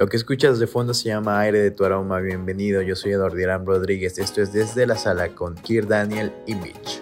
Lo que escuchas de fondo se llama Aire de tu aroma. Bienvenido, yo soy Eduardo Irán Rodríguez. Esto es Desde la Sala con Kir Daniel y Mitch.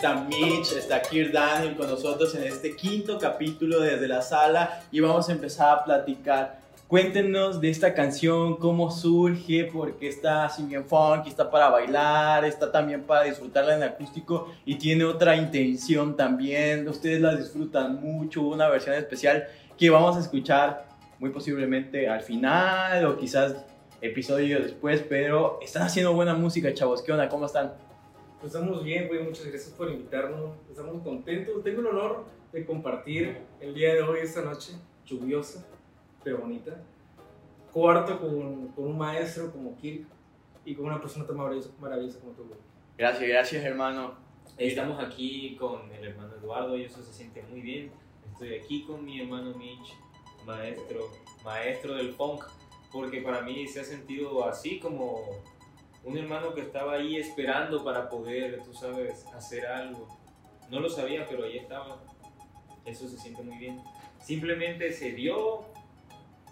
Está Mitch, está Kir Daniel con nosotros en este quinto capítulo desde la sala y vamos a empezar a platicar. Cuéntenos de esta canción, cómo surge, porque está así bien funky, está para bailar, está también para disfrutarla en acústico y tiene otra intención también. Ustedes la disfrutan mucho, una versión especial que vamos a escuchar muy posiblemente al final o quizás episodio después, pero están haciendo buena música, chavos. ¿Cómo están? Pues estamos bien, güey, muchas gracias por invitarnos. Estamos contentos. Tengo el honor de compartir el día de hoy, esta noche lluviosa, pero bonita. Cuarto con, con un maestro como Kirk y con una persona tan maravillosa, maravillosa como tú, Gracias, gracias, hermano. Estamos aquí con el hermano Eduardo y eso se siente muy bien. Estoy aquí con mi hermano Mitch, maestro, maestro del funk, porque para mí se ha sentido así como un hermano que estaba ahí esperando para poder, tú sabes, hacer algo. No lo sabía, pero ahí estaba. Eso se siente muy bien. Simplemente se dio,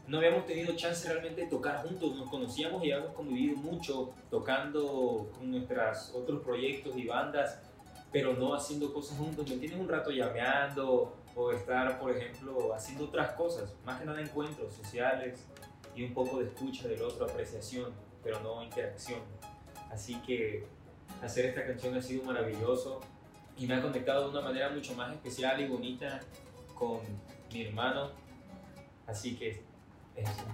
no habíamos tenido chance realmente de tocar juntos, nos conocíamos y habíamos convivido mucho tocando con nuestros otros proyectos y bandas, pero no haciendo cosas juntos. ¿Me entiendes? Un rato llameando o estar, por ejemplo, haciendo otras cosas, más que nada encuentros sociales y un poco de escucha del otro, apreciación, pero no interacción. Así que hacer esta canción ha sido maravilloso y me ha conectado de una manera mucho más especial y bonita con mi hermano Así que eso.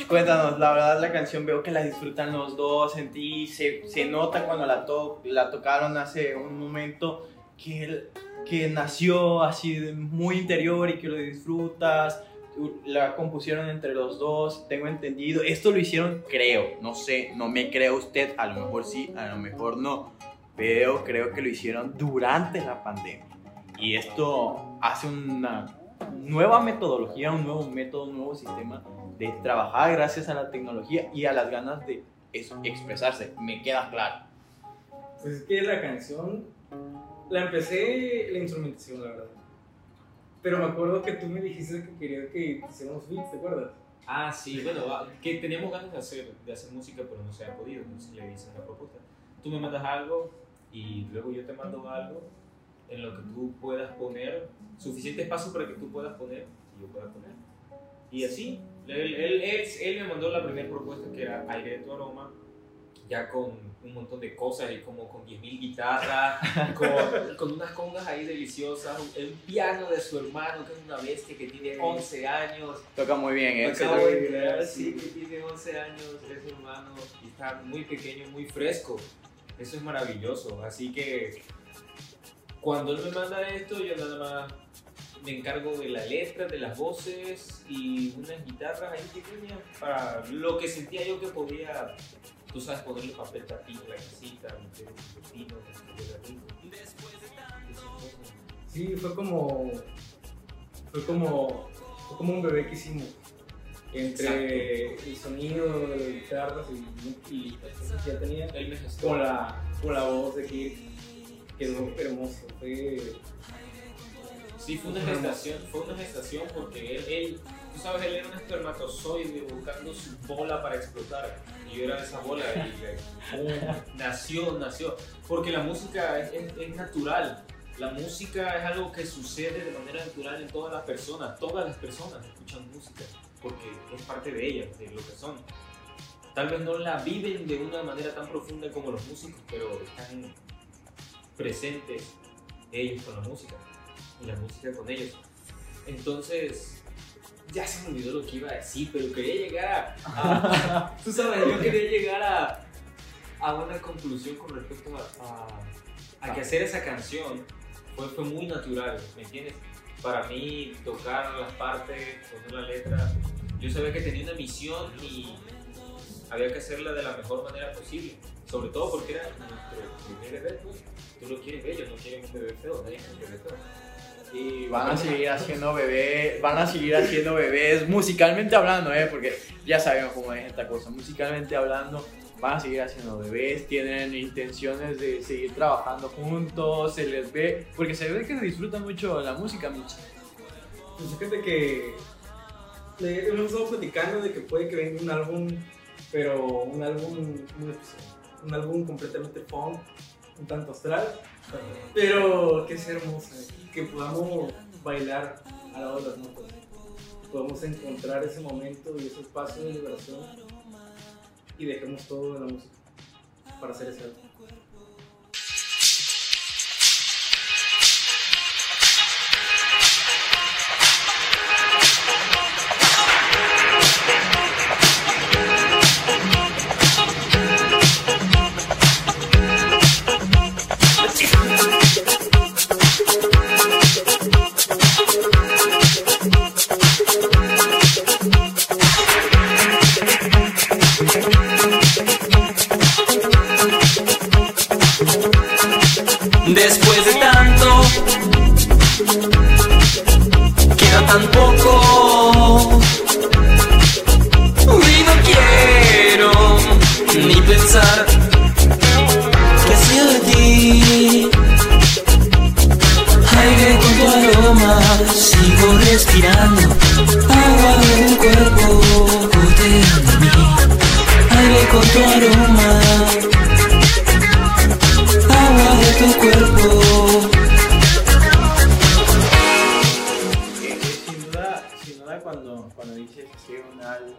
Mitch, cuéntanos, la verdad la canción veo que la disfrutan los dos, en ti se, se nota cuando la, to la tocaron hace un momento que, que nació así muy interior y que lo disfrutas, la compusieron entre los dos, tengo entendido, esto lo hicieron creo, no sé, no me creo usted, a lo mejor sí, a lo mejor no, pero creo que lo hicieron durante la pandemia. Y esto hace una nueva metodología, un nuevo método, un nuevo sistema de trabajar gracias a la tecnología y a las ganas de eso, expresarse. Me queda claro. Pues es que la canción la empecé la instrumentación, la verdad. Pero me acuerdo que tú me dijiste que querías que hiciéramos beats, ¿te acuerdas? Ah, sí, bueno, que teníamos ganas de hacer, de hacer música, pero no se ha podido, entonces le hice la propuesta. Tú me mandas algo y luego yo te mando algo en lo que tú puedas poner, suficiente espacio para que tú puedas poner y yo pueda poner. Y así, él, él, él, él me mandó la primera propuesta que era Aire de tu aroma, ya con un montón de cosas y como con 10.000 guitarras, con, con unas congas ahí deliciosas, el piano de su hermano, que es una bestia que tiene 11 años. Toca muy bien, ¿eh? Mirar, mirar, sí. que tiene 11 años, es hermano y está muy pequeño, muy fresco. Eso es maravilloso. Así que cuando él me manda esto, yo nada más me encargo de la letra, de las voces y unas guitarras ahí pequeñas para lo que sentía yo que podía, tú sabes, ponerle papel en la casita, meter un pepino, Sí, fue como. Fue como. Fue como un bebé que hicimos. Entre el sonido de las guitarras y, y que ya tenía. Con la, con la voz de Kirk. Quedó hermoso. Fue. Sí, fue una gestación, fue una gestación porque él, él, tú sabes, él era un espermatozoide buscando su bola para explotar. Y yo era esa bola y ¡pum! nació, nació. Porque la música es, es- es natural. La música es algo que sucede de manera natural en todas las personas. Todas las personas escuchan música porque es parte de ellas, de lo que son. Tal vez no la viven de una manera tan profunda como los músicos, pero están presentes ellos con la música y la música con ellos. Entonces, ya se me olvidó lo que iba a decir, pero quería llegar a. a- tú sabes, yo quería llegar a, a una conclusión con respecto a, a- a que hacer esa canción fue, fue muy natural, ¿me entiendes? Para mí, tocar las partes, poner la letra, yo sabía que tenía una misión y había que hacerla de la mejor manera posible. Sobre todo porque era nuestro primer bebé. Tú lo quieres bello, no quieres un bebé feo, nadie quiere un bebé feo. Y van a seguir haciendo bebés, van a seguir haciendo bebés musicalmente hablando, ¿eh? Porque ya sabemos cómo es esta cosa. Musicalmente hablando, van a seguir haciendo bebés, tienen intenciones de seguir trabajando juntos, se les ve, porque se ve que se disfruta mucho la música, Mitch. Pues fíjate que. Hemos estado platicando de que puede que venga un álbum, pero un álbum. Un, álbum completamente funk, un tanto astral. Pero que sea hermosa, que podamos bailar al lado de las notas. Podamos encontrar ese momento y ese espacio de liberación y dejemos todo de la música para hacer ese álbum. Duda cuando, cuando dices que un álbum,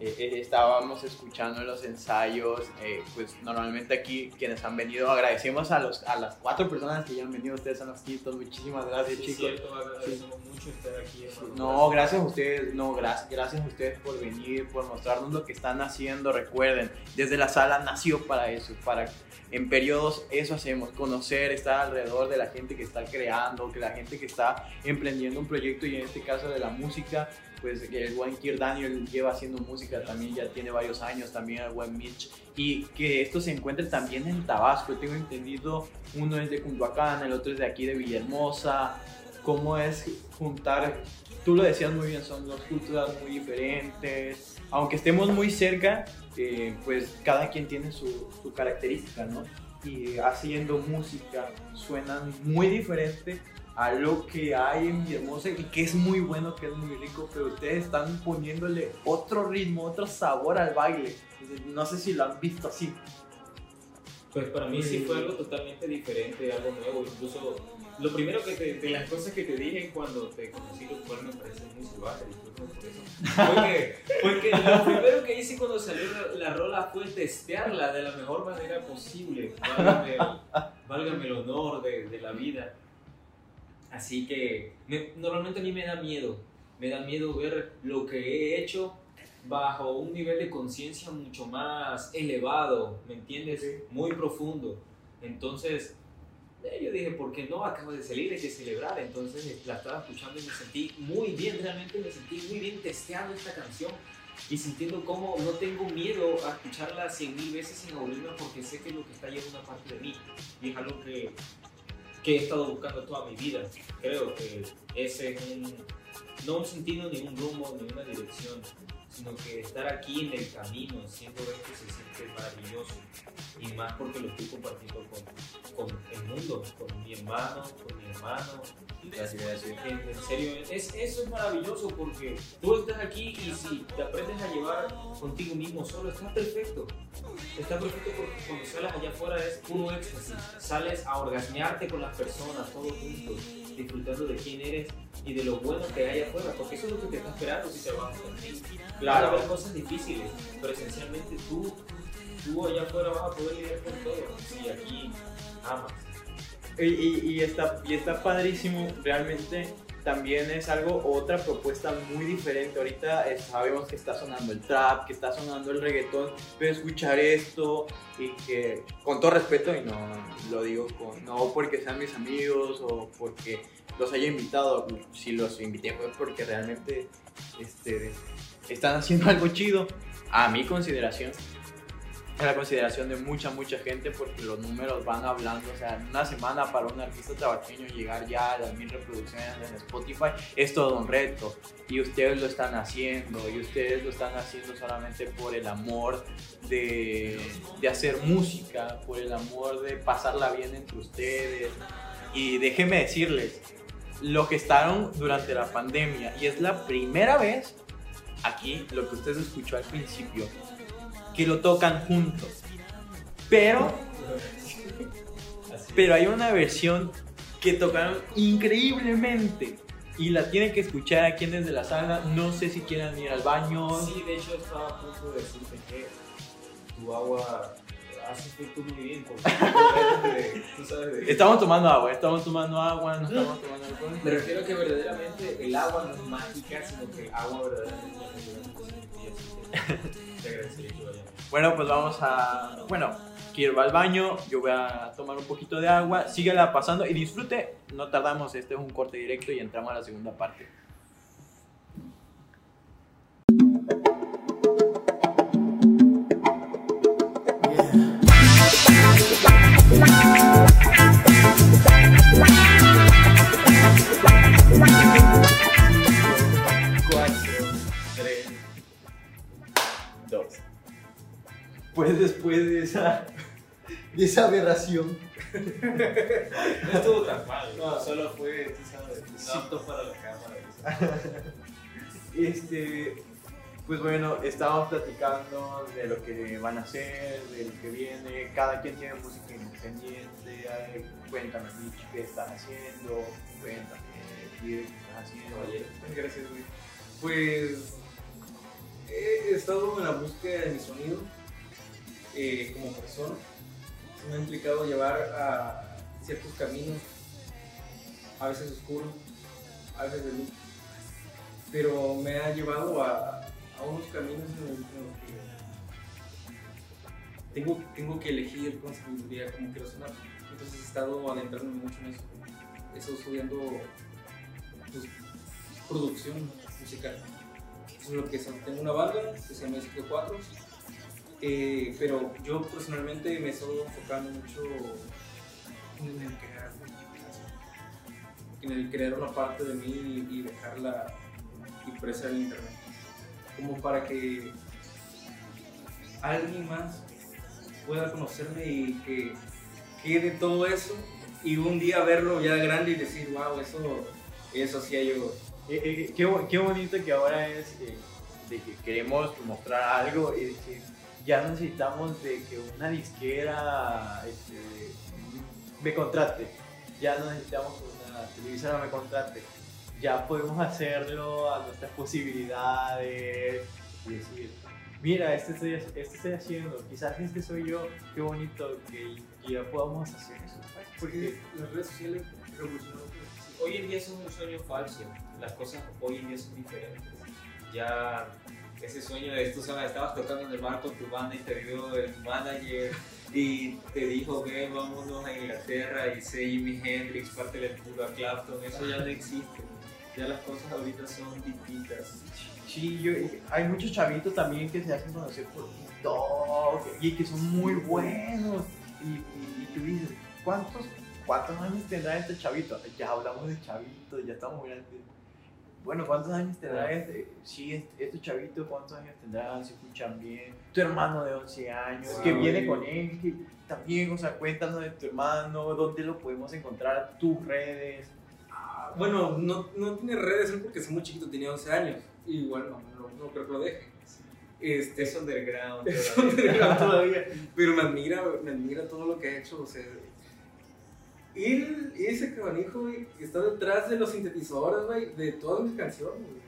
eh, eh, estábamos escuchando los ensayos, eh, pues normalmente aquí quienes han venido, agradecemos a, los, a las cuatro personas que ya han venido, ustedes son los quintos, muchísimas gracias Sí, chicos. cierto, agradecemos mucho estar aquí. hermano. No, gracias a ustedes, no, gracias, gracias a ustedes por venir, por mostrarnos lo que están haciendo. Recuerden, desde la sala nació para eso, para en periodos eso hacemos, conocer, estar alrededor de la gente que está creando, que la gente que está emprendiendo un proyecto y en este caso de la música, pues el buen Kir Daniel lleva haciendo música también, ya tiene varios años, también el buen Mitch, y que esto se encuentre también en Tabasco, tengo entendido, uno es de Cunduacán, el otro es de aquí de Villahermosa, cómo es juntar tú lo decías muy bien, son dos culturas muy diferentes. Aunque estemos muy cerca, eh, pues cada quien tiene su, su característica, ¿no? Y haciendo música suenan muy diferente a lo que hay en Villahermosa y que es muy bueno, que es muy rico, pero ustedes están poniéndole otro ritmo, otro sabor al baile. No sé si lo han visto así. Pues para mí sí fue algo totalmente diferente, algo nuevo. Incluso lo primero que te, de las cosas que te dije cuando te conocí, lo cual me parece muy salvaje, por eso, fue que, fue que lo primero que hice cuando salió la, la rola fue testearla de la mejor manera posible. Válgame, válgame el honor de, de la vida. Así que me- normalmente a mí me da miedo. Me da miedo ver lo que he hecho bajo un nivel de conciencia mucho más elevado, ¿me entiendes? Muy profundo. Entonces, eh, yo dije, ¿por qué no? Acabo de salir, hay que celebrar. Entonces la estaba escuchando y me sentí muy bien, realmente me sentí muy bien testeando esta canción y sintiendo cómo no tengo miedo a escucharla cien mil veces sin aburrirme porque sé que lo que está ahí es una parte de mí y es algo que, que he estado buscando toda mi vida. Creo que ese es un, no un sentido, ni un rumbo, ni dirección, sino que estar aquí en el camino, siendo esto se siente maravilloso y más porque lo estoy compartiendo con, con el mundo, con mi hermano, con mi hermano. Gracias, gracias. En, en serio, es, eso es maravilloso porque tú estás aquí y si te aprendes a llevar contigo mismo solo, estás perfecto. Está perfecto porque cuando sales allá afuera es puro éxtasis. Sales a orgasmearte con las personas, todos juntos, disfrutando de quién eres y de lo bueno que hay afuera, porque eso es lo que te está esperando si trabajas contigo. Claro, haber cosas difíciles, pero esencialmente tú, tú allá afuera vas a poder lidiar con todo si aquí amas. Y, y- y está, y está padrísimo, realmente también es algo, otra propuesta muy diferente. Ahorita eh, sabemos que está sonando el trap, que está sonando el reggaetón, pero escuchar esto y que, con todo respeto, y no lo digo con, no porque sean mis amigos o porque los haya invitado, si los invité fue porque realmente este, están haciendo algo chido, a mi consideración a la consideración de mucha, mucha gente porque los números van hablando. O sea, en una semana para un artista tabaqueño llegar ya a las mil reproducciones en Spotify es todo un reto. Y ustedes lo están haciendo. Y ustedes lo están haciendo solamente por el amor de, de hacer música, por el amor de pasarla bien entre ustedes. Y déjenme decirles, lo que estaron durante la pandemia, y es la primera vez aquí, lo que usted escuchó al principio, que lo tocan juntos. Pero, pero hay una versión que tocaron increíblemente y la tienen que escuchar aquí desde la sala. No sé si quieran ir al baño. Sí, de hecho estaba a punto de decirte que tu agua efecto muy bien tú sabes de- Estamos tomando agua, estamos tomando agua, no estamos tomando alcohol. Me refiero a que verdaderamente el agua no es mágica, sino que agua verdaderamente. Bueno, pues vamos a. Bueno, quiero ir al baño, yo voy a tomar un poquito de agua, síguela pasando y disfrute. No tardamos, este es un corte directo y entramos a la segunda parte. Pues después de esa, de esa aberración, No estuvo tan mal, no, solo fue, tú sabes, apto para la cámara. Este, pues bueno, estábamos platicando de lo que van a hacer, de lo que viene. Cada quien tiene música independiente. Ay, Cuéntame, Mitch, qué estás haciendo. Cuéntame, qué estás haciendo. Gracias, güey. Pues he estado en la búsqueda de mi sonido eh, como persona. Eso me ha implicado llevar a ciertos caminos, a veces oscuros, a veces de luz. Pero me ha llevado a, a unos caminos en los, que tengo, tengo que elegir con sabiduría cómo quiero sonar. Entonces he estado adentrándome mucho en eso. Estado estudiando pues, producción musical. Eso es lo que. Tengo una banda que se llama Ciclo 4, eh, pero yo personalmente me estoy enfocando mucho en el crear, en el crear una parte de mí y dejarla impresa en internet. Como para que alguien más pueda conocerme y que quede todo eso y un día verlo ya grande y decir, wow, eso, eso hacía yo. Eh, eh, qué, qué bonito que ahora es eh, de que queremos mostrar algo y de que ya necesitamos de que una disquera este, me contrate. Ya necesitamos que una televisora me contrate. Ya podemos hacerlo a nuestras posibilidades y decir, mira, este estoy, este estoy haciendo, quizás este soy yo, qué bonito que, que ya podamos hacer eso. Porque las redes sociales revolucionaron. Hoy en día es un sueño falso. Las cosas hoy en día son diferentes. Ya ese sueño de tú sabes, estabas tocando en el bar con tu banda y te vio el manager y te dijo que vámonos a Inglaterra y sé Jimi Hendrix, parte del culo a Clapton, eso ya no existe. Ya las cosas ahorita son distintas. Sí, yo, hay muchos chavitos también que se hacen conocer por TikTok y que son muy buenos. Y, y- y tú dices, ¿cuántos, ¿cuántos años tendrá este chavito? Ya hablamos de chavitos, ya estamos muy grandes. Bueno, ¿cuántos años tendrá este? Sí, este, este chavito, ¿cuántos años tendrá? Se escuchan bien. Tu hermano de 11 años, que viene con él, que también, o sea, cuéntanos de tu hermano, dónde lo podemos encontrar, tus redes. Bueno, no, no tiene redes él porque es muy chiquito, tenía 11 años. Y bueno, no, no creo que lo deje. Este, Es underground. es underground todavía. Pero me admira, me admira todo lo que ha hecho. O sea, él, ese cabanijo, güey, que está detrás de los sintetizadores, güey, de todas mis canciones, güey.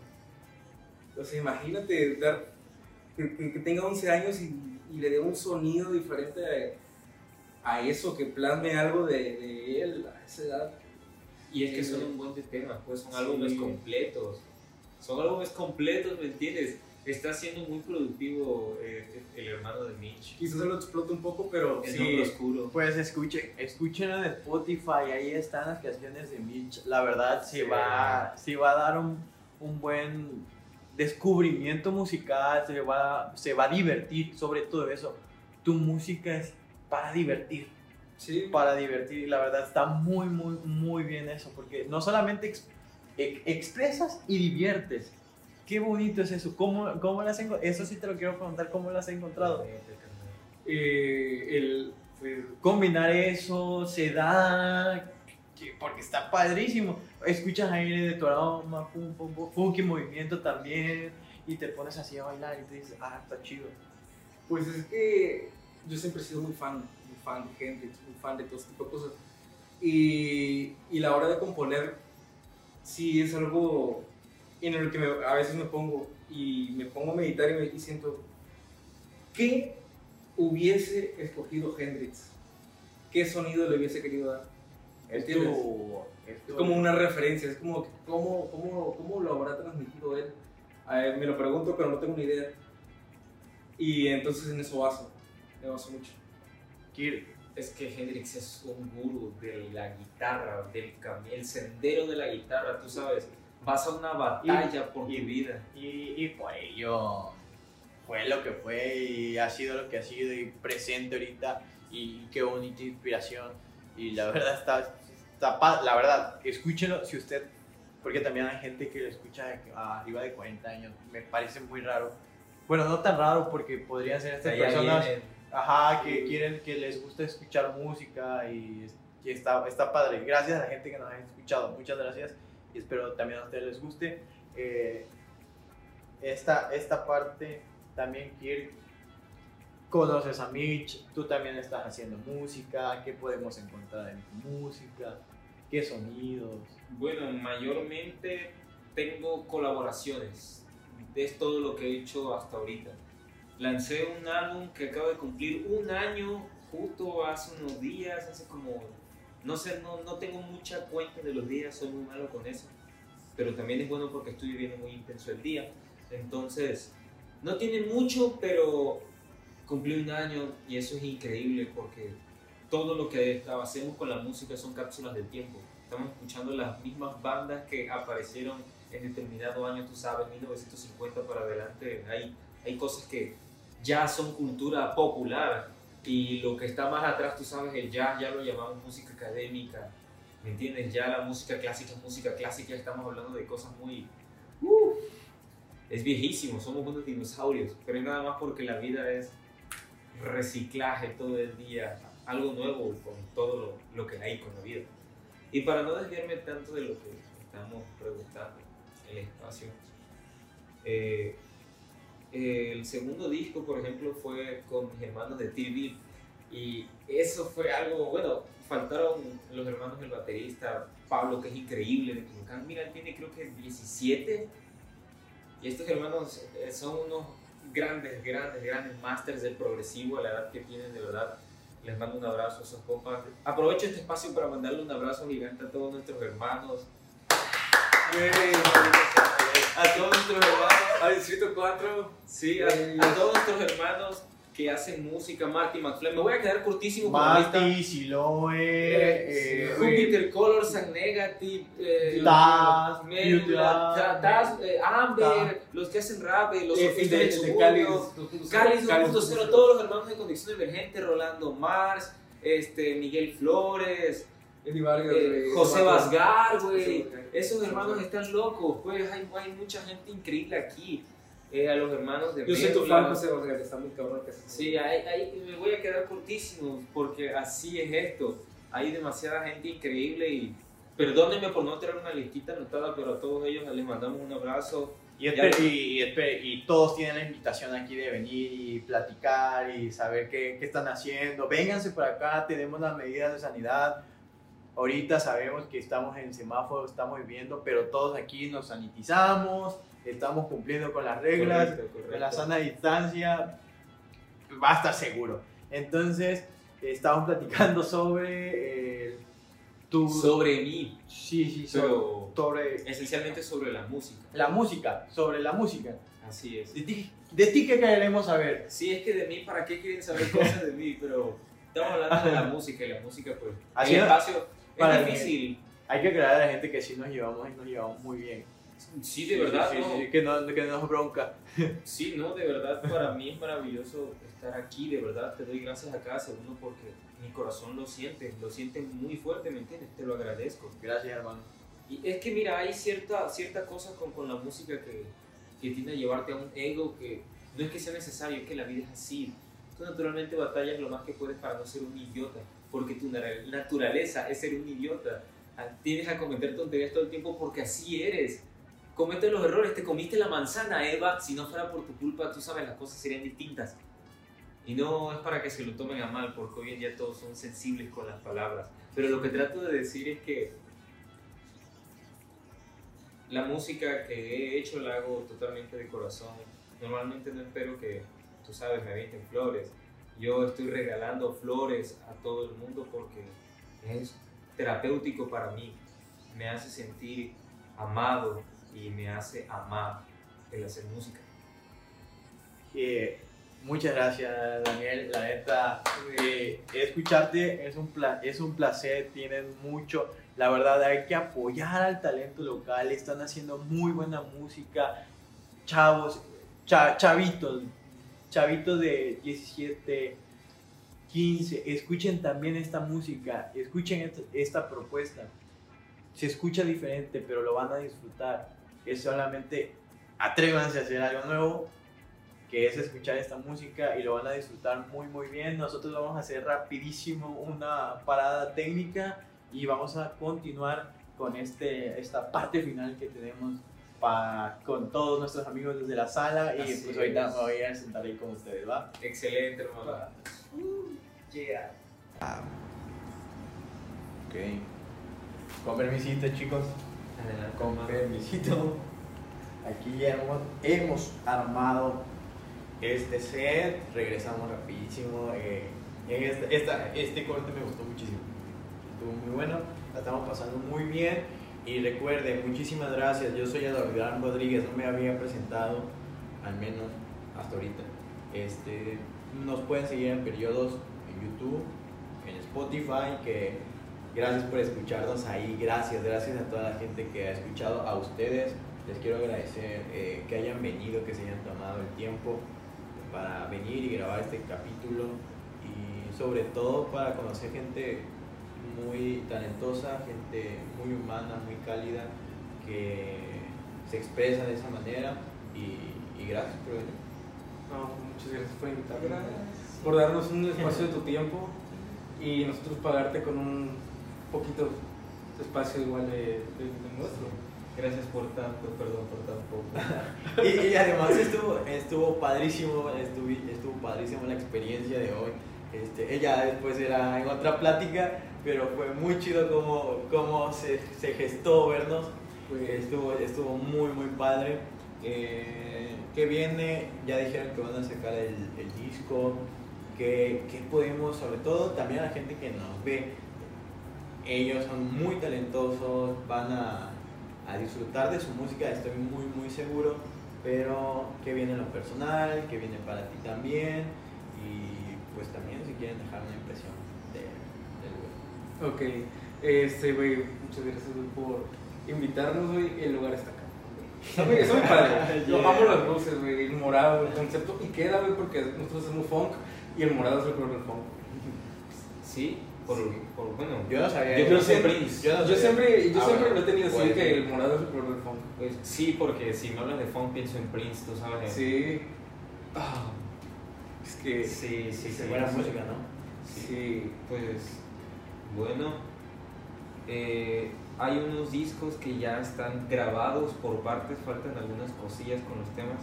O sea, imagínate dar, que, que- que tenga 11 años y, y le dé un sonido diferente a, a eso, que plasme algo de, de él a esa edad. Y es que son un buen de temas, pues son Sí. álbumes completos. Son álbumes completos, ¿me entiendes? Está siendo muy productivo eh, el hermano de Mitch. Quizás se lo explota un poco, pero El sí. oscuro. Pues escuchen, escuchen en Spotify, ahí están las canciones de Mitch. La verdad, se Sí. va, se va a dar un, un buen descubrimiento musical, se va, se va a divertir, sobre todo eso. Tu música es para divertir, Sí, para divertir. Y la verdad está muy, muy, muy bien eso, porque no solamente ex- ex- expresas y diviertes. Qué bonito es eso. ¿Cómo, cómo enco- Eso sí te lo quiero preguntar, ¿cómo lo has encontrado? eh, el pues, combinar eso se da que- porque está padrísimo. Escuchas aire de tu aroma, pum, pum, pum, funky movimiento también y te pones así a bailar y te dices, ah, está chido. Pues es que yo siempre he sido muy fan, fan de Hendrix, muy fan de todo tipo de cosas. Y, y la hora de componer, sí es algo en el que me- a veces me pongo y me pongo a meditar y, me, y siento, ¿qué hubiese escogido Hendrix? ¿Qué sonido le hubiese querido dar? Es, como una referencia, es como, ¿cómo, cómo, cómo lo habrá transmitido él? A él me lo pregunto, pero no tengo ni idea. Y entonces en eso baso, me baso mucho. Kir, Es que Hendrix es un gurú de la guitarra, del el sendero de la guitarra, tú sabes. Vas a una batalla por y- tu vida. Y, y por ello fue lo que fue y ha sido lo que ha sido y presente ahorita y qué bonita inspiración y la verdad está, está la verdad, escúchenlo si usted, porque también hay gente que lo escucha ah, arriba de 40 años, me parece muy raro. Bueno, no tan raro porque podrían ser estas personas vienen. Ajá, que quieren, que les gusta escuchar música y, y está, está padre. Gracias a la gente que nos ha escuchado, muchas gracias. y espero también a ustedes les guste. Eh, esta, esta parte también, Kirk, conoces a Mitch, tú también estás haciendo música, ¿qué podemos encontrar en tu música? ¿Qué sonidos? Bueno, mayormente tengo colaboraciones. Es todo lo que he hecho hasta ahorita. Lancé un álbum que acaba de cumplir un año justo hace unos días, hace como, no sé, no, no tengo mucha cuenta de los días, soy muy malo con eso. Pero también es bueno porque estoy viviendo muy intenso el día. Entonces, no tiene mucho, pero cumplí un año y eso es increíble porque todo lo que hacemos con la música son cápsulas del tiempo. Estamos escuchando las mismas bandas que aparecieron en determinado año, tú sabes, 1950 para adelante. Hay, hay cosas que ya son cultura popular y lo que está más atrás, tú sabes, el jazz ya lo llamamos música académica. ¿Me entiendes? Ya la música clásica música clásica, estamos hablando de cosas muy... ¡Uf! es viejísimo, somos unos dinosaurios, pero es nada más porque la vida es reciclaje todo el día, algo nuevo con todo lo, lo que hay con la vida. Y para no desviarme tanto de lo que estamos preguntando, el espacio, eh, el segundo disco, por ejemplo, fue con mis hermanos de TV y eso fue algo, bueno, faltaron los hermanos del baterista, Pablo, que es increíble, de Quincán. Mira, tiene creo que 17 y estos hermanos eh, son unos grandes, grandes, grandes masters del progresivo a la edad que tienen, de verdad. Les mando un abrazo a esos compas. Aprovecho este espacio para mandarle un abrazo gigante a todos nuestros hermanos. A todos nuestros hermanos. Al Distrito 4. Sí, a, a todos nuestros hermanos que hacen música, Marty McFly. Me voy a quedar cortísimo con esta. Marty, Siloe, eh, Jupiter Colors and Negative, eh, Taz, Melula, Beauty Ta- Taz, eh, Amber, los que hacen rap, eh, los Eh, Sofistas de- Cáliz, Cáliz Cáliz 2.0, todos los hermanos de Condición Emergente, Rolando Mars, este, Miguel Flores, eh, José José Vasgar, güey. Esos hermanos están locos, pues hay, hay mucha gente increíble aquí. Eh, a los hermanos de Yo soy tu fan, José Vasgar, está muy cabrón que. Sí, ahí, ahí me voy a quedar cortísimo porque así es esto. Hay demasiada gente increíble y perdónenme por no tener una listita anotada, pero a todos ellos les mandamos un abrazo. Y, espe- y, y todos tienen la invitación aquí de venir y platicar y saber qué, qué están haciendo. Vénganse por acá, tenemos las medidas de sanidad. Ahorita sabemos que estamos en semáforo, estamos viviendo, pero todos aquí nos sanitizamos, estamos cumpliendo con las reglas, Correcto, correcto. con la sana distancia. Va a estar seguro. Entonces, estábamos platicando sobre eh, tu... Sobre mí, sí, sí, pero sobre, sobre esencialmente sobre la música. la música, sobre la música. Así es. ¿De ti, de ti qué queremos saber? Sí, es que de mí, ¿para qué quieren saber cosas de mí? Pero estamos hablando de la música y la música, pues. Así el es. espacio Para es mí. difícil. Hay que aclarar a la gente que sí nos llevamos y nos llevamos muy bien. Sí, de verdad, Sí, no. sí, que, no, que no nos bronca. Sí, no, de verdad para mí es maravilloso estar aquí, de verdad te doy gracias a cada segundo porque mi corazón lo siente, lo siente muy fuerte, ¿me entiendes? Te lo agradezco. Gracias, hermano. Y es que mira, hay cierta, cierta cosa con, con la música que, que tiende a llevarte a un ego que no es que sea necesario, es que la vida es así. Tú naturalmente batallas lo más que puedes para no ser un idiota, porque tu naturaleza es ser un idiota. Ah, Tienes a cometer tonterías todo el tiempo porque así eres. Comete los errores, te comiste la manzana, Eva. Si no fuera por tu culpa, tú sabes, las cosas serían distintas. Y no es para que se lo tomen a mal, porque hoy en día todos son sensibles con las palabras. Pero lo que trato de decir es que la música que he hecho la hago totalmente de corazón. Normalmente no espero que, tú sabes, me avienten flores. Yo estoy regalando flores a todo el mundo porque es terapéutico para mí. Me hace sentir amado y me hace amar el hacer música. Eh, muchas gracias, Daniel. La neta, eh, escucharte es un, es un placer. Tienen mucho. La verdad, hay que apoyar al talento local. Están haciendo muy buena música. Chavos, cha- chavitos, chavitos de 17, 15. Escuchen también esta música. Escuchen esta, esta propuesta. Se escucha diferente, pero lo van a disfrutar. Es solamente atrévanse a hacer algo nuevo que es escuchar esta música y lo van a disfrutar muy muy bien. Nosotros vamos a hacer rapidísimo una parada técnica y vamos a continuar con este, esta parte final que tenemos pa- con todos nuestros amigos desde la sala y Así pues ahorita me voy a sentar ahí con ustedes, ¿va? Excelente, hermano. Yeah. Ok. Con permisito, chicos. Adelante, Con hermano. permisito. Aquí ya hemos, hemos armado este set. Regresamos rapidísimo. eh, en esta- esta- este corte me gustó muchísimo. Estuvo muy bueno. La estamos pasando muy bien. Y recuerden, muchísimas gracias. Yo soy Adolfo Rodríguez. No me había presentado, al menos hasta ahorita. Este, nos pueden seguir en periodos en YouTube, en Spotify. Que gracias por escucharnos ahí. Gracias, gracias a toda la gente que ha escuchado. A ustedes les quiero agradecer eh, que hayan venido, que se hayan tomado el tiempo para venir y grabar este capítulo. Y sobre todo para conocer gente muy talentosa, gente muy humana, muy cálida, que se expresa de esa manera. Y, y gracias por venir. No, muchas gracias por invitarme, por darnos un espacio de tu tiempo y nosotros pagarte con un poquito de espacio igual de, de- de nuestro. Gracias por tanto, perdón por tan poco. Y, y además estuvo, estuvo padrísimo, estuvo, estuvo padrísimo la experiencia de hoy. Este, ella después era en otra plática, pero fue muy chido como, como se, se gestó vernos. Estuvo, estuvo muy, muy padre. Eh, que viene, ya dijeron que van a sacar el, el disco. Que, que podemos, sobre todo también a la gente que nos ve, ellos son muy talentosos, van a, a disfrutar de su música, estoy muy, muy seguro. Pero que viene en lo personal, que viene para ti también. Y pues también si quieren dejar una impresión. Ok, este, güey, muchas gracias, güey, por invitarnos, güey. El lugar está acá. Muy, está muy padre. Yo amo las luces, güey, el morado, el concepto. Y queda, güey, porque nosotros hacemos funk y el morado es el color del funk. Sí, por, por bueno. Yo no sabía Yo eso. que siempre- Prince. yo no Yo siempre, yo Ah, siempre bueno, lo he tenido así, puede que el morado es el color del funk. Pues, sí, porque si me hablas de funk pienso en Prince, tú sabes. Sí. Ah, es que, sí, sí. sí, Buena sí. música, ¿no? sí. Pues bueno, eh, hay unos discos que ya están grabados por partes, faltan algunas cosillas con los temas.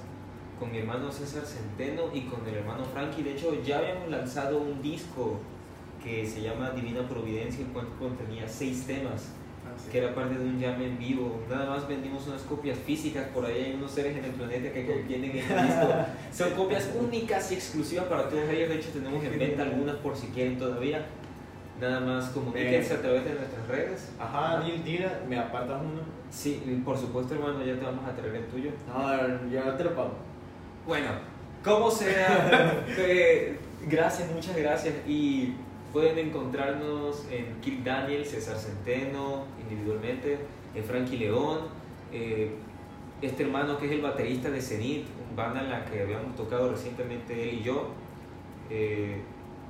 Con mi hermano César Centeno y con el hermano Frankie. De hecho, ya habíamos lanzado un disco que se llama Divina Providencia, el cual contenía seis temas, Ah, sí. que era parte de un jam en vivo. Nada más vendimos unas copias físicas, por ahí hay unos seres en el planeta que contienen este disco. Son copias únicas y exclusivas para todos ellos. De hecho, tenemos en venta algunas por si quieren todavía. Nada más comuníquense a través de nuestras redes. Ajá, Dil, tira, me apartas uno. Sí, por supuesto, hermano, ya te vamos a traer el tuyo. No, ya te lo pago. Bueno, como sea, eh, gracias, muchas gracias. Y pueden encontrarnos en Kirk Daniel, César Centeno, individualmente, en Frankie León, eh, este hermano que es el baterista de Zenith, banda en la que habíamos tocado recientemente él y yo. Eh,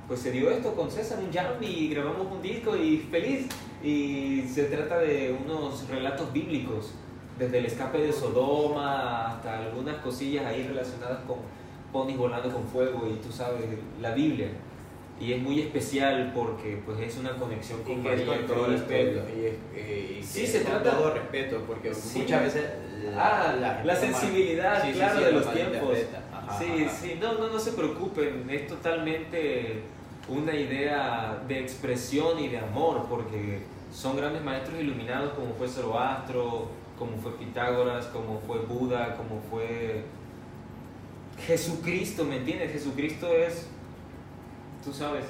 pues se dio esto con César, un jam y grabamos un disco y feliz. Y se trata de unos relatos bíblicos, desde el escape de Sodoma hasta algunas cosillas ahí relacionadas con ponis volando con fuego y tú sabes, la Biblia. Y es muy especial porque pues es una conexión Y con que es María con todo respeto. Y, es- eh, y Sí, que se con trata- todo respeto, porque Sí. muchas veces. Ah, la, gente sensibilidad, sí, claro, sí, de lo los tiempos. Ajá, Sí, ajá. sí, no, no, no se preocupen, es totalmente una idea de expresión y de amor, porque son grandes maestros iluminados como fue Zoroastro, como fue Pitágoras, como fue Buda, como fue Jesucristo, ¿me entiendes? Jesucristo es, tú sabes,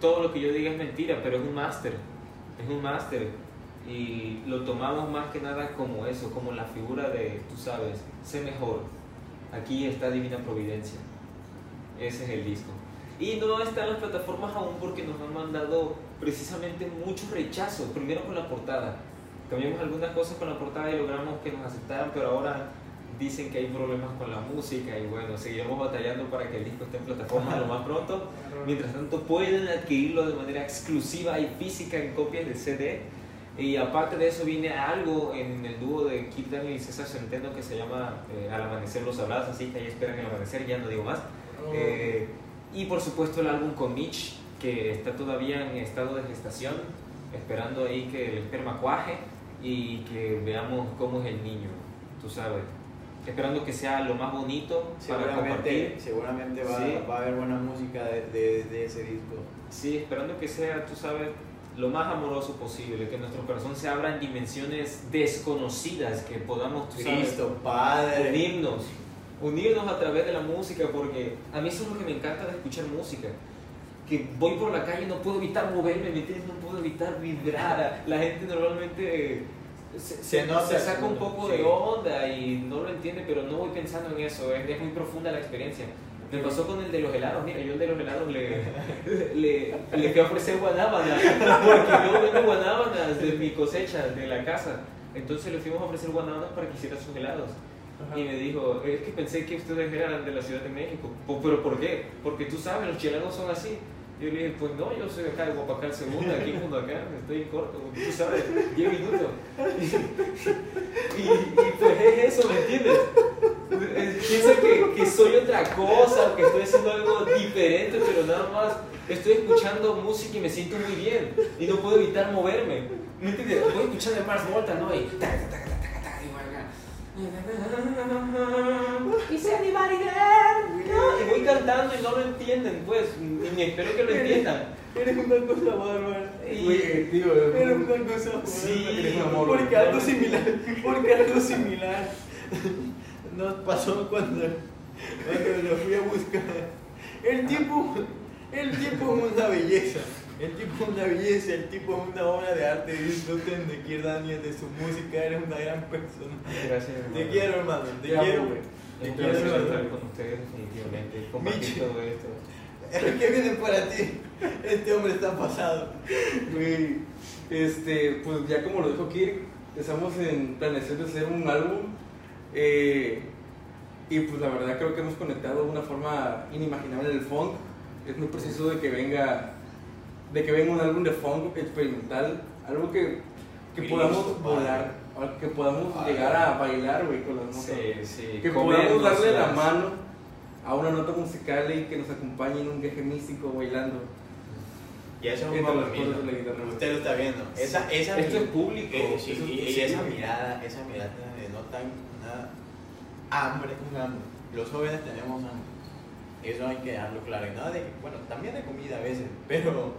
todo lo que yo diga es mentira, pero es un máster, es un máster. Y lo tomamos más que nada como eso, como la figura de, tú sabes, sé mejor. Aquí está Divina Providencia. Ese es el disco. Y no está en las plataformas aún porque nos han mandado precisamente mucho rechazo. Primero con la portada. Cambiamos algunas cosas con la portada y logramos que nos aceptaran, pero ahora dicen que hay problemas con la música y bueno, seguiremos batallando para que el disco esté en plataformas lo más pronto. Mientras tanto pueden adquirirlo de manera exclusiva y física en copias de CD. Y aparte de eso viene algo en el dúo de Kip Daniel y César Centeno que se llama eh, Al amanecer los sabrás, así que ahí esperan el amanecer, ya no digo más. Eh, y por supuesto el álbum con Mitch, que está todavía en estado de gestación, esperando ahí que el esperma cuaje y que veamos cómo es el niño, tú sabes. Esperando que sea lo más bonito para compartir. seguramente va, Sí. va a haber buena música de, de- de ese disco. Sí, esperando que sea, tú sabes, lo más amoroso posible, que nuestro corazón se abra en dimensiones desconocidas, que podamos, tú sabes, Cristo, Padre. unirnos, unirnos a través de la música, porque a mí eso es lo que me encanta de escuchar música. Que voy por la calle y no puedo evitar moverme, ¿me entiendes? No puedo evitar vibrar. La gente normalmente se, Se nota, se saca un poco sí. de onda y no lo entiende, pero no voy pensando en eso, es, es muy profunda la experiencia. Me pasó con el de los helados, mira, yo el de los helados le, le, le fui a ofrecer guanábanas, porque yo vendo guanábanas de mi cosecha, de la casa. Entonces le fuimos a ofrecer guanábanas para que hiciera sus helados. Y me dijo, es que pensé que ustedes eran de la Ciudad de México. "Po- ¿Pero por qué? Porque tú sabes, los chilenos son así. Yo le dije, pues no, yo soy acá de Guapacal Segunda, aquí junto acá, estoy en corto, tú sabes, 10 minutos. Y, y pues es eso, ¿me entiendes? Eh, Piensa que, que soy otra cosa, que estoy haciendo algo diferente, pero nada más estoy escuchando música y me siento muy bien y no puedo evitar moverme. ¿Me entiendes? Voy escuchando a Mars Volta, ¿no? Y taca, taca, taca, taca, taca, y there? No, y voy cantando y no lo entienden, pues, y ni espero que lo entiendan. Eres una cosa bárbara. Y- Güey, tío, Eres una cosa bárbara. Sí, porque algo similar, porque algo similar nos pasó cuando, cuando lo fui a buscar. El tipo, el tipo es una belleza. El tipo es una belleza, el tipo es una obra de arte. Disfruten de Kier Daniel, de su música, eres una gran persona. Gracias, Te quiero, hermano, te amo, quiero. Te quiero, hermano. estar con ustedes, definitivamente, compartir Michi. todo esto. ¿Qué viene para ti? Este hombre está pasado. Güey, este, pues ya como lo dijo Kirk, estamos en planeación de hacer un álbum. eh, y pues la verdad creo que hemos conectado de una forma inimaginable en el funk. Es muy preciso de que venga, de que venga un álbum de funk experimental, algo que, que podamos volar, algo que podamos llegar a bailar, güey, con las notas. Sí, sí. Que podamos darle la mano a una nota musical y que nos acompañe en un viaje místico bailando. Y eso es un de la guitarra. Usted lo está viendo. Esa, esa Esto es público. Eh, sí, eso es y, y posible. esa mirada, esa mirada denota una hambre, un hambre. Los jóvenes tenemos hambre. Eso hay que dejarlo claro. Y nada de, bueno, también hay comida a veces, pero,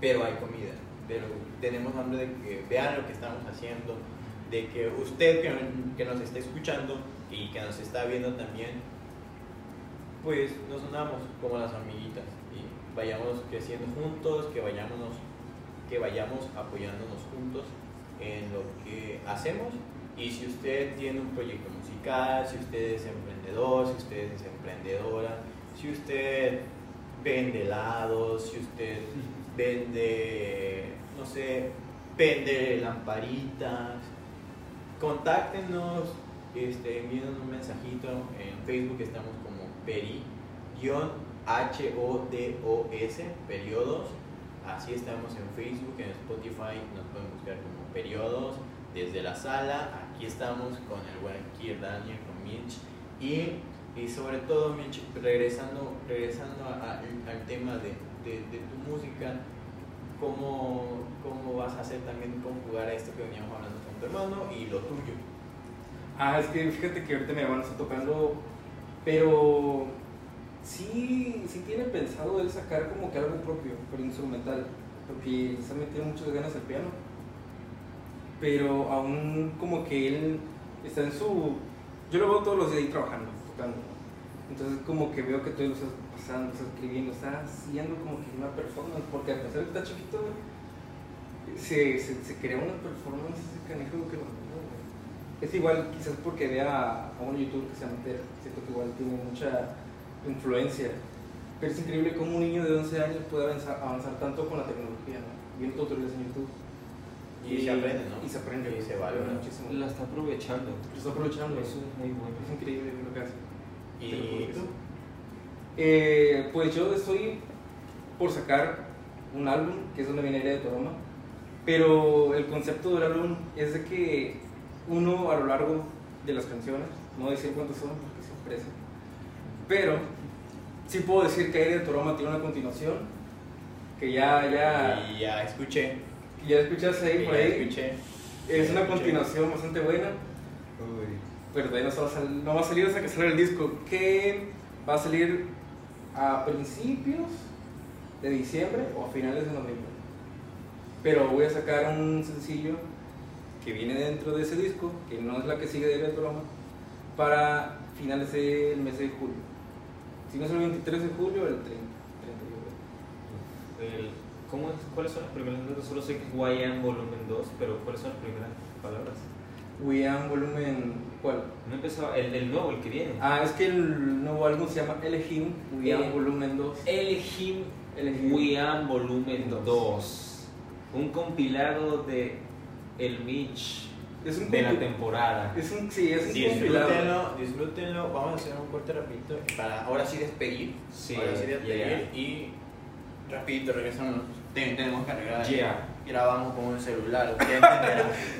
pero hay comida. Pero tenemos hambre de que vean lo que estamos haciendo, de que usted que, que nos está escuchando y que nos está viendo también, pues nos unamos como las amiguitas y vayamos creciendo juntos, que vayamos, que vayamos apoyándonos juntos en lo que hacemos. Y si usted tiene un proyecto musical, si usted es emprendedor, si usted es emprendedora, si usted vende helados, si usted vende, no sé, vende lamparitas, contáctenos, este, envíenos un mensajito en Facebook, estamos como peri, guion H-O-D-O-S, periodos, así estamos en Facebook, en Spotify nos pueden buscar como periodos, desde la sala, aquí estamos con el buen Kier Daniel, con Mitch, y, y sobre todo Mitch, regresando, regresando al tema de, de- de tu música, ¿cómo, ¿cómo vas a hacer también conjugar esto que veníamos hablando con tu hermano y lo tuyo? Ah, es que fíjate que ahorita mi hermano está tocando, pero sí, sí tiene pensado él sacar como que algo propio, pero instrumental, porque se ha metido muchas ganas al piano, pero aún como que él está en su... Yo lo veo todos los días ahí trabajando, tocando, entonces como que veo que todo lo está está escribiendo, está haciendo como que una performance, porque a pesar de que está chiquito, se, se, se crea una performance ese canijo que. Es igual, quizás porque vea a un YouTube que se llama Ter, siento que igual tiene mucha influencia. Pero es increíble cómo un niño de 11 años puede avanzar, avanzar tanto con la tecnología, ¿no? Viendo tutoriales en YouTube. Y, se aprende, ¿no? Y se aprende. Y se valora. muchísimo. La está aprovechando. Lo está aprovechando. Eso es muy bueno. Es increíble lo que hace. ¿Y tú? Eh, pues yo estoy por sacar un álbum, que es donde viene Aire de Toroma, pero el concepto del álbum es de que uno a lo largo de las canciones, no voy a decir cuántas son porque se ofrece, pero sí puedo decir que Aire de Toroma tiene una continuación, que ya, ya, Y ya escuché. que ya escuchaste ahí que por ya ahí, escuché. Es una continuación bastante buena, pero todavía no va a salir hasta que salga el disco, que va a salir a principios de diciembre o a finales de noviembre. Pero voy a sacar un sencillo que viene dentro de ese disco, que no es la que sigue de El Broma, para finales del mes de julio. Si no es el 23 de julio, el 30. 30 El- ¿cómo es? ¿Cuáles son las primeras letras? Solo sé que es YM volumen 2, pero ¿cuáles son las primeras palabras? We Am Volumen. ¿Cuál? No empezaba, el, el nuevo, el que viene. Ah, es que el nuevo álbum se llama Elegim, We Am Eh, Volumen 2. Elegim Elegim. Wiam volumen Dos. 2. Un compilado de El Mitch Es un de la temporada. Es un, sí, es un. Disfrútenlo, disfrútenlo. Vamos a hacer un corte rapidito para ahora sí despedir. Sí, ahora sí despedir yeah. y rapidito regresamos. Ten- tenemos que arreglar. Yeah. Grabamos con un celular.